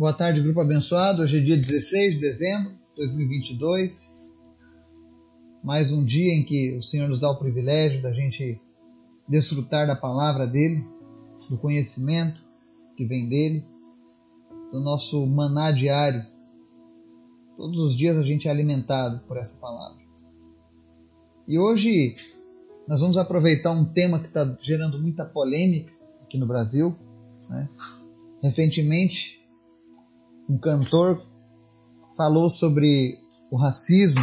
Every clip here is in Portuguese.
Boa tarde, grupo abençoado. Hoje é dia 16 de dezembro de 2022. Mais um dia em que o Senhor nos dá o privilégio da gente desfrutar da palavra dele, do conhecimento que vem dele, do nosso maná diário. Todos os dias a gente é alimentado por essa palavra. E hoje nós vamos aproveitar um tema que está gerando muita polêmica aqui no Brasil. Né? Recentemente, um cantor falou sobre o racismo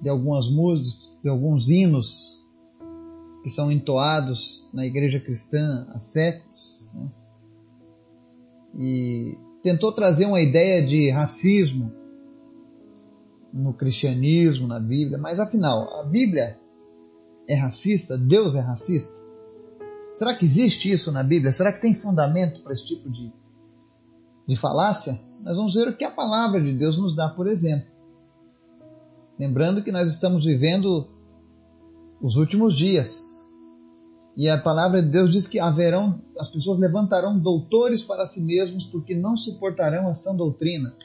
de algumas músicas, de alguns hinos que são entoados na igreja cristã há séculos. Né? E tentou trazer uma ideia de racismo no cristianismo, na Bíblia, mas afinal, a Bíblia é racista? Deus é racista? Será que existe isso na Bíblia? Será que tem fundamento para esse tipo de de falácia, nós vamos ver o que a palavra de Deus nos dá, por exemplo. Lembrando que nós estamos vivendo os últimos dias. E a palavra de Deus diz que haverão, as pessoas levantarão doutores para si mesmos porque não suportarão a sã doutrina.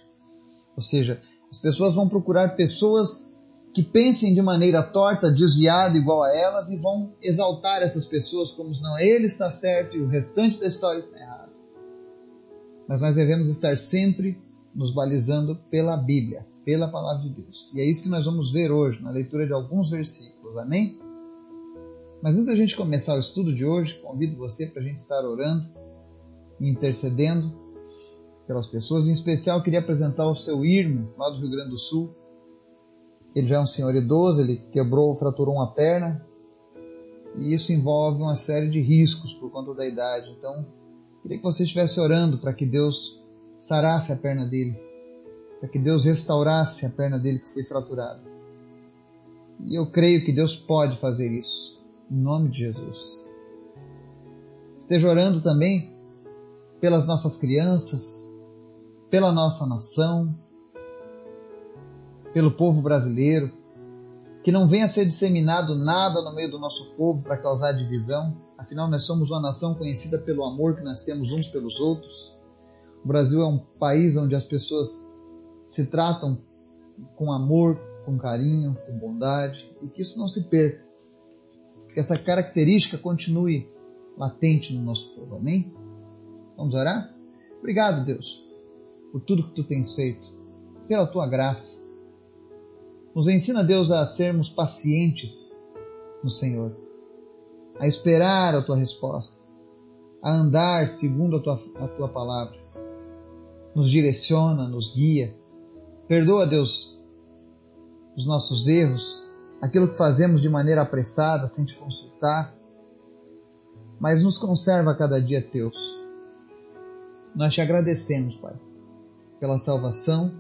Ou seja, as pessoas vão procurar pessoas que pensem de maneira torta, desviada, igual a elas, e vão exaltar essas pessoas como se não ele está certo e o restante da história está errado mas nós devemos estar sempre nos balizando pela Bíblia, pela palavra de Deus. E é isso que nós vamos ver hoje na leitura de alguns versículos. Amém? Mas antes da gente começar o estudo de hoje, convido você para a gente estar orando e intercedendo pelas pessoas. Em especial, queria apresentar o seu irmão lá do Rio Grande do Sul. Ele já é um senhor idoso, ele quebrou, fraturou uma perna. E isso envolve uma série de riscos por conta da idade. Então, Queria que você estivesse orando para que Deus sarasse a perna dele, para que Deus restaurasse a perna dele que foi fraturada. E eu creio que Deus pode fazer isso, em nome de Jesus. Esteja orando também pelas nossas crianças, pela nossa nação, pelo povo brasileiro, que não venha a ser disseminado nada no meio do nosso povo para causar divisão, Afinal, nós somos uma nação conhecida pelo amor que nós temos uns pelos outros. O Brasil é um país onde as pessoas se tratam com amor, com carinho, com bondade, e que isso não se perca. Que essa característica continue latente no nosso povo. Amém? Vamos orar? Obrigado, Deus, por tudo que tu tens feito, pela tua graça. Nos ensina, Deus, a sermos pacientes no Senhor a esperar a tua resposta, a andar segundo a tua, a tua palavra. Nos direciona, nos guia. Perdoa, Deus, os nossos erros, aquilo que fazemos de maneira apressada, sem te consultar, mas nos conserva a cada dia teus. Nós te agradecemos, Pai, pela salvação,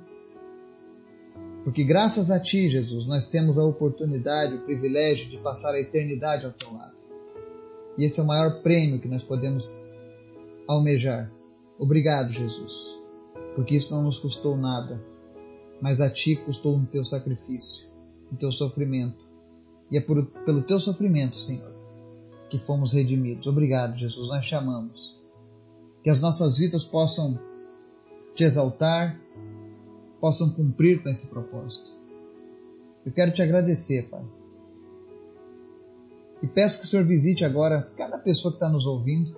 porque graças a Ti, Jesus, nós temos a oportunidade, o privilégio de passar a eternidade ao Teu lado. E esse é o maior prêmio que nós podemos almejar. Obrigado, Jesus, porque isso não nos custou nada, mas a Ti custou o teu sacrifício, o teu sofrimento. E é por, pelo teu sofrimento, Senhor, que fomos redimidos. Obrigado, Jesus, nós chamamos. Que as nossas vidas possam te exaltar, possam cumprir com esse propósito. Eu quero te agradecer, Pai e peço que o Senhor visite agora cada pessoa que está nos ouvindo.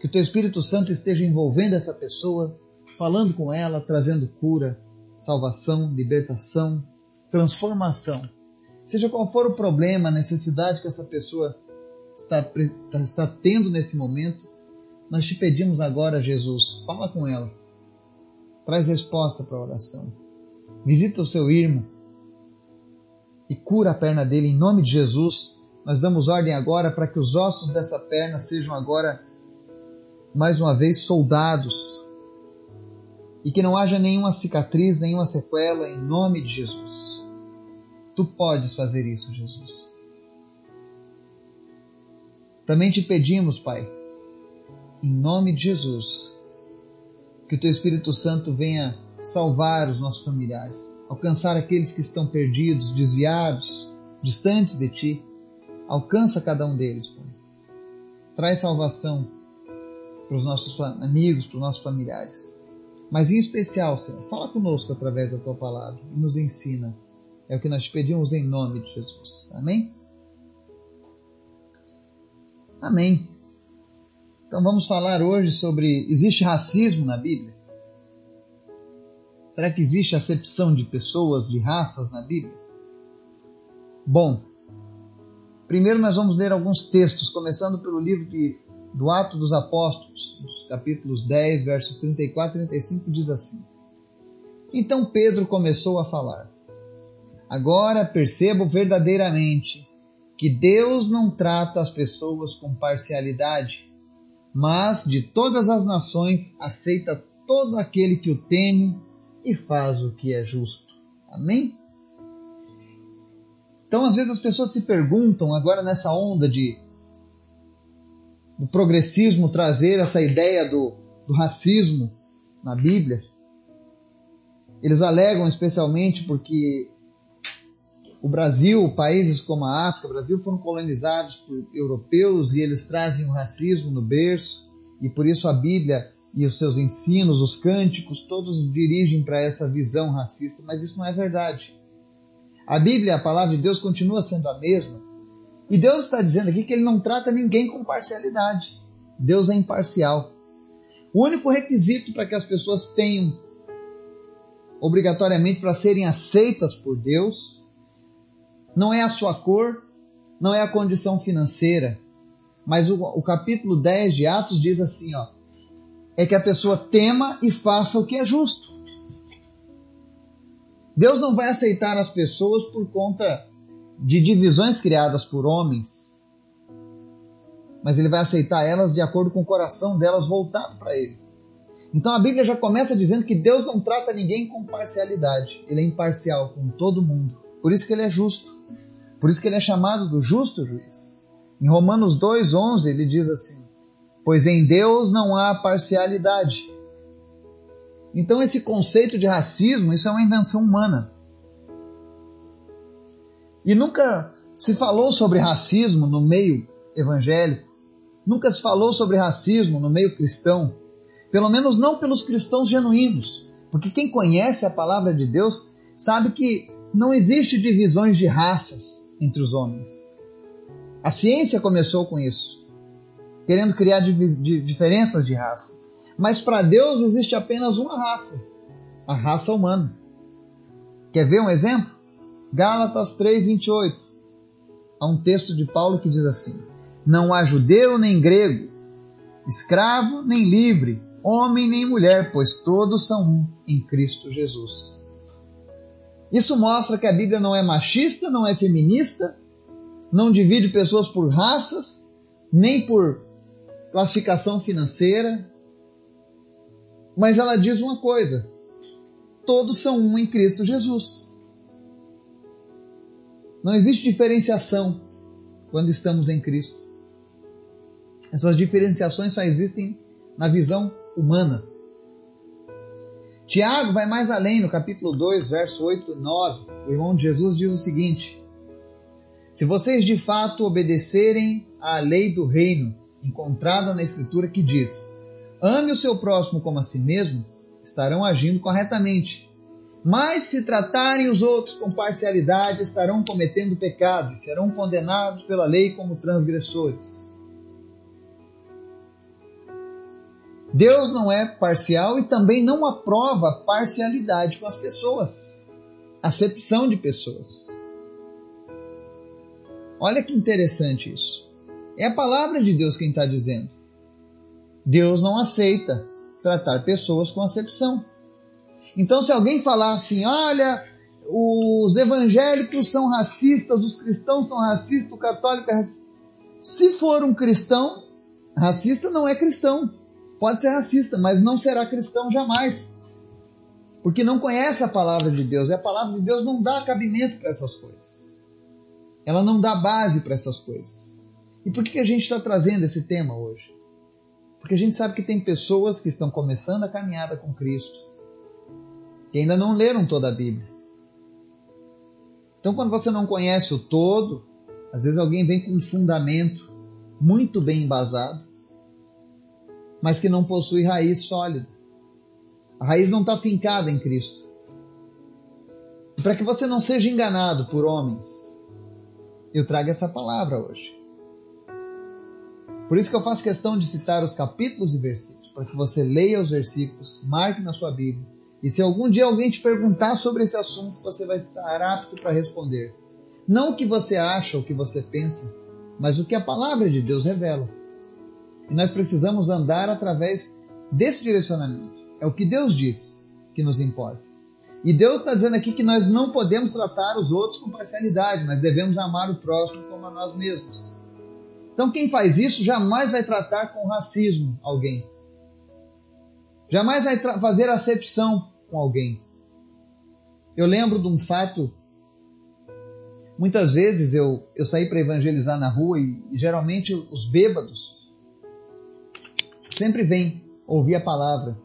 Que o Teu Espírito Santo esteja envolvendo essa pessoa, falando com ela, trazendo cura, salvação, libertação, transformação. Seja qual for o problema, a necessidade que essa pessoa está, está tendo nesse momento, nós te pedimos agora, Jesus, fala com ela. Traz resposta para a oração. Visita o seu irmão e cura a perna dele em nome de Jesus nós damos ordem agora para que os ossos dessa perna sejam agora, mais uma vez, soldados. E que não haja nenhuma cicatriz, nenhuma sequela, em nome de Jesus. Tu podes fazer isso, Jesus. Também te pedimos, Pai, em nome de Jesus, que o Teu Espírito Santo venha salvar os nossos familiares, alcançar aqueles que estão perdidos, desviados, distantes de Ti Alcança cada um deles, Pai. Traz salvação. para os nossos amigos, para os nossos familiares. Mas em especial, Senhor, fala conosco através da tua palavra e nos ensina. É o que nós te pedimos em nome de Jesus. Amém? Amém. Então vamos falar hoje sobre existe racismo na Bíblia? Será que existe acepção de pessoas, de raças na Bíblia? Bom, primeiro nós vamos ler alguns textos, começando pelo livro de do Ato dos Apóstolos, dos capítulos 10, versos 34 e 35, diz assim: Então Pedro começou a falar: Agora percebo verdadeiramente que Deus não trata as pessoas com parcialidade, mas de todas as nações aceita todo aquele que o teme e faz o que é justo. Amém? Então, às vezes as pessoas se perguntam, agora nessa onda de do progressismo trazer essa ideia do, do racismo na Bíblia. Eles alegam especialmente porque o Brasil, países como a África, o Brasil foram colonizados por europeus e eles trazem o racismo no berço e por isso a Bíblia e os seus ensinos, os cânticos, todos dirigem para essa visão racista, mas isso não é verdade. A Bíblia, a palavra de Deus, continua sendo a mesma e Deus está dizendo aqui que ele não trata ninguém com parcialidade. Deus é imparcial. O único requisito para que as pessoas tenham, obrigatoriamente, para serem aceitas por Deus, não é a sua cor, não é a condição financeira. Mas o, o capítulo 10 de Atos diz assim: ó, é que a pessoa tema e faça o que é justo. Deus não vai aceitar as pessoas por conta de divisões criadas por homens, mas ele vai aceitar elas de acordo com o coração delas voltado para ele. Então a Bíblia já começa dizendo que Deus não trata ninguém com parcialidade, ele é imparcial com todo mundo. Por isso que ele é justo. Por isso que ele é chamado do justo juiz. Em Romanos 2:11 ele diz assim: "Pois em Deus não há parcialidade". Então esse conceito de racismo, isso é uma invenção humana. E nunca se falou sobre racismo no meio evangélico, nunca se falou sobre racismo no meio cristão, pelo menos não pelos cristãos genuínos, porque quem conhece a palavra de Deus sabe que não existe divisões de raças entre os homens. A ciência começou com isso, querendo criar diferenças de raça. Mas para Deus existe apenas uma raça, a raça humana. Quer ver um exemplo? Gálatas 3:28. Há um texto de Paulo que diz assim: Não há judeu nem grego, escravo nem livre, homem nem mulher, pois todos são um em Cristo Jesus. Isso mostra que a Bíblia não é machista, não é feminista, não divide pessoas por raças, nem por classificação financeira, mas ela diz uma coisa: todos são um em Cristo Jesus. Não existe diferenciação quando estamos em Cristo. Essas diferenciações só existem na visão humana. Tiago vai mais além no capítulo 2, verso 8 e 9. O irmão de Jesus diz o seguinte: Se vocês de fato obedecerem à lei do reino, encontrada na Escritura que diz: Ame o seu próximo como a si mesmo, estarão agindo corretamente. Mas se tratarem os outros com parcialidade, estarão cometendo pecado e serão condenados pela lei como transgressores. Deus não é parcial e também não aprova parcialidade com as pessoas, acepção de pessoas. Olha que interessante isso. É a palavra de Deus quem está dizendo. Deus não aceita tratar pessoas com acepção. Então, se alguém falar assim, olha, os evangélicos são racistas, os cristãos são racistas, o católico é racista. Se for um cristão, racista não é cristão. Pode ser racista, mas não será cristão jamais. Porque não conhece a palavra de Deus. E a palavra de Deus não dá cabimento para essas coisas. Ela não dá base para essas coisas. E por que a gente está trazendo esse tema hoje? Porque a gente sabe que tem pessoas que estão começando a caminhada com Cristo que ainda não leram toda a Bíblia. Então, quando você não conhece o todo, às vezes alguém vem com um fundamento muito bem embasado mas que não possui raiz sólida. A raiz não está fincada em Cristo. Para que você não seja enganado por homens, eu trago essa palavra hoje. Por isso que eu faço questão de citar os capítulos e versículos, para que você leia os versículos, marque na sua Bíblia. E se algum dia alguém te perguntar sobre esse assunto, você vai estar apto para responder. Não o que você acha o que você pensa, mas o que a palavra de Deus revela. E nós precisamos andar através desse direcionamento. É o que Deus diz que nos importa. E Deus está dizendo aqui que nós não podemos tratar os outros com parcialidade, mas devemos amar o próximo como a nós mesmos. Então, quem faz isso jamais vai tratar com racismo alguém. Jamais vai fazer acepção com alguém. Eu lembro de um fato. Muitas vezes eu, eu saí para evangelizar na rua e, e geralmente os bêbados sempre vêm ouvir a palavra.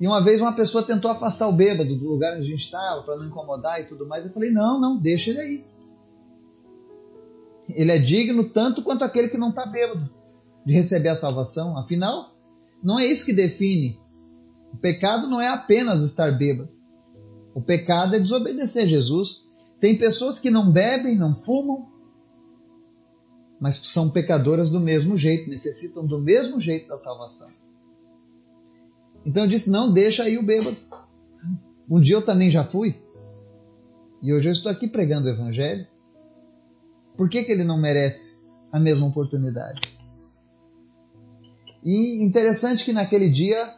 E uma vez uma pessoa tentou afastar o bêbado do lugar onde a gente estava para não incomodar e tudo mais. Eu falei: não, não, deixa ele aí. Ele é digno tanto quanto aquele que não está bêbado de receber a salvação. Afinal, não é isso que define. O pecado não é apenas estar bêbado. O pecado é desobedecer Jesus. Tem pessoas que não bebem, não fumam, mas são pecadoras do mesmo jeito, necessitam do mesmo jeito da salvação. Então eu disse: não, deixa aí o bêbado. Um dia eu também já fui. E hoje eu estou aqui pregando o Evangelho. Por que, que ele não merece a mesma oportunidade? E interessante que naquele dia,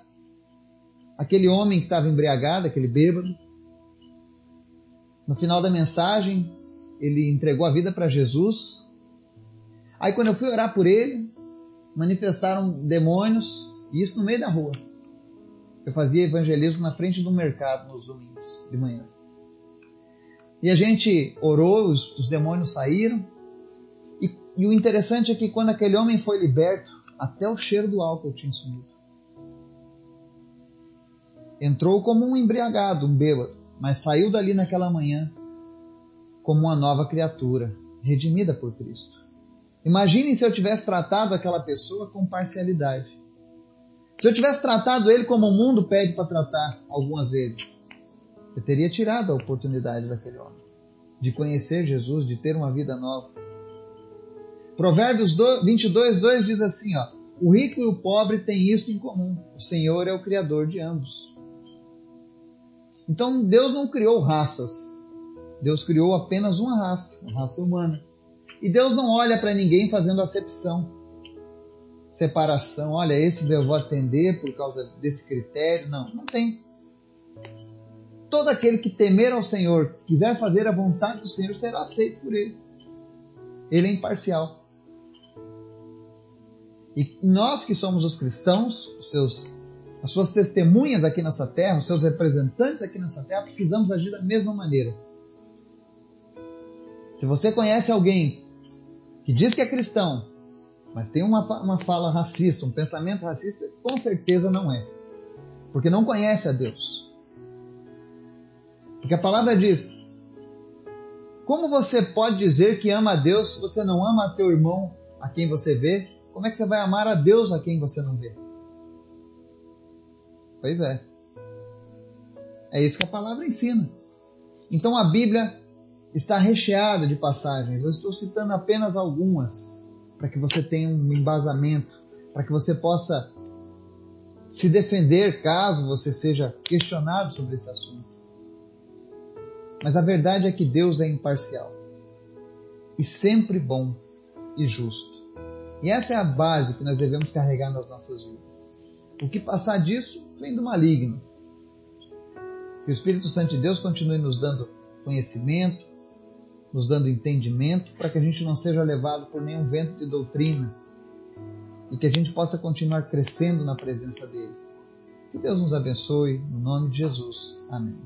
aquele homem que estava embriagado, aquele bêbado, no final da mensagem, ele entregou a vida para Jesus. Aí quando eu fui orar por ele, manifestaram demônios, e isso no meio da rua. Eu fazia evangelismo na frente do mercado nos domingos de manhã. E a gente orou, os, os demônios saíram. E, e, o interessante é que quando aquele homem foi liberto, até o cheiro do álcool tinha sumido. Entrou como um embriagado, um bêbado, mas saiu dali naquela manhã como uma nova criatura, redimida por Cristo. Imagine se eu tivesse tratado aquela pessoa com parcialidade. Se eu tivesse tratado ele como o mundo pede para tratar algumas vezes, eu teria tirado a oportunidade daquele homem de conhecer Jesus, de ter uma vida nova. Provérbios 22, 2 diz assim: ó, O rico e o pobre têm isso em comum. O Senhor é o Criador de ambos. Então Deus não criou raças. Deus criou apenas uma raça, a raça humana. E Deus não olha para ninguém fazendo acepção separação, olha, esses eu vou atender por causa desse critério. Não, não tem. Todo aquele que temer ao Senhor, quiser fazer a vontade do Senhor, será aceito por Ele. Ele é imparcial. E nós que somos os cristãos, os seus, as suas testemunhas aqui nessa terra, os seus representantes aqui nessa terra, precisamos agir da mesma maneira. Se você conhece alguém que diz que é cristão, mas tem uma, uma fala racista, um pensamento racista, com certeza não é. Porque não conhece a Deus. Porque a palavra diz: Como você pode dizer que ama a Deus se você não ama teu irmão a quem você vê? Como é que você vai amar a Deus a quem você não vê? Pois é. É isso que a palavra ensina. Então a Bíblia está recheada de passagens. Eu estou citando apenas algumas para que você tenha um embasamento, para que você possa se defender caso você seja questionado sobre esse assunto. Mas a verdade é que Deus é imparcial e sempre bom e justo. E essa é a base que nós devemos carregar nas nossas vidas. O que passar disso vem do maligno. Que o Espírito Santo de Deus continue nos dando conhecimento, nos dando entendimento para que a gente não seja levado por nenhum vento de doutrina e que a gente possa continuar crescendo na presença dele. Que Deus nos abençoe, no nome de Jesus. Amém.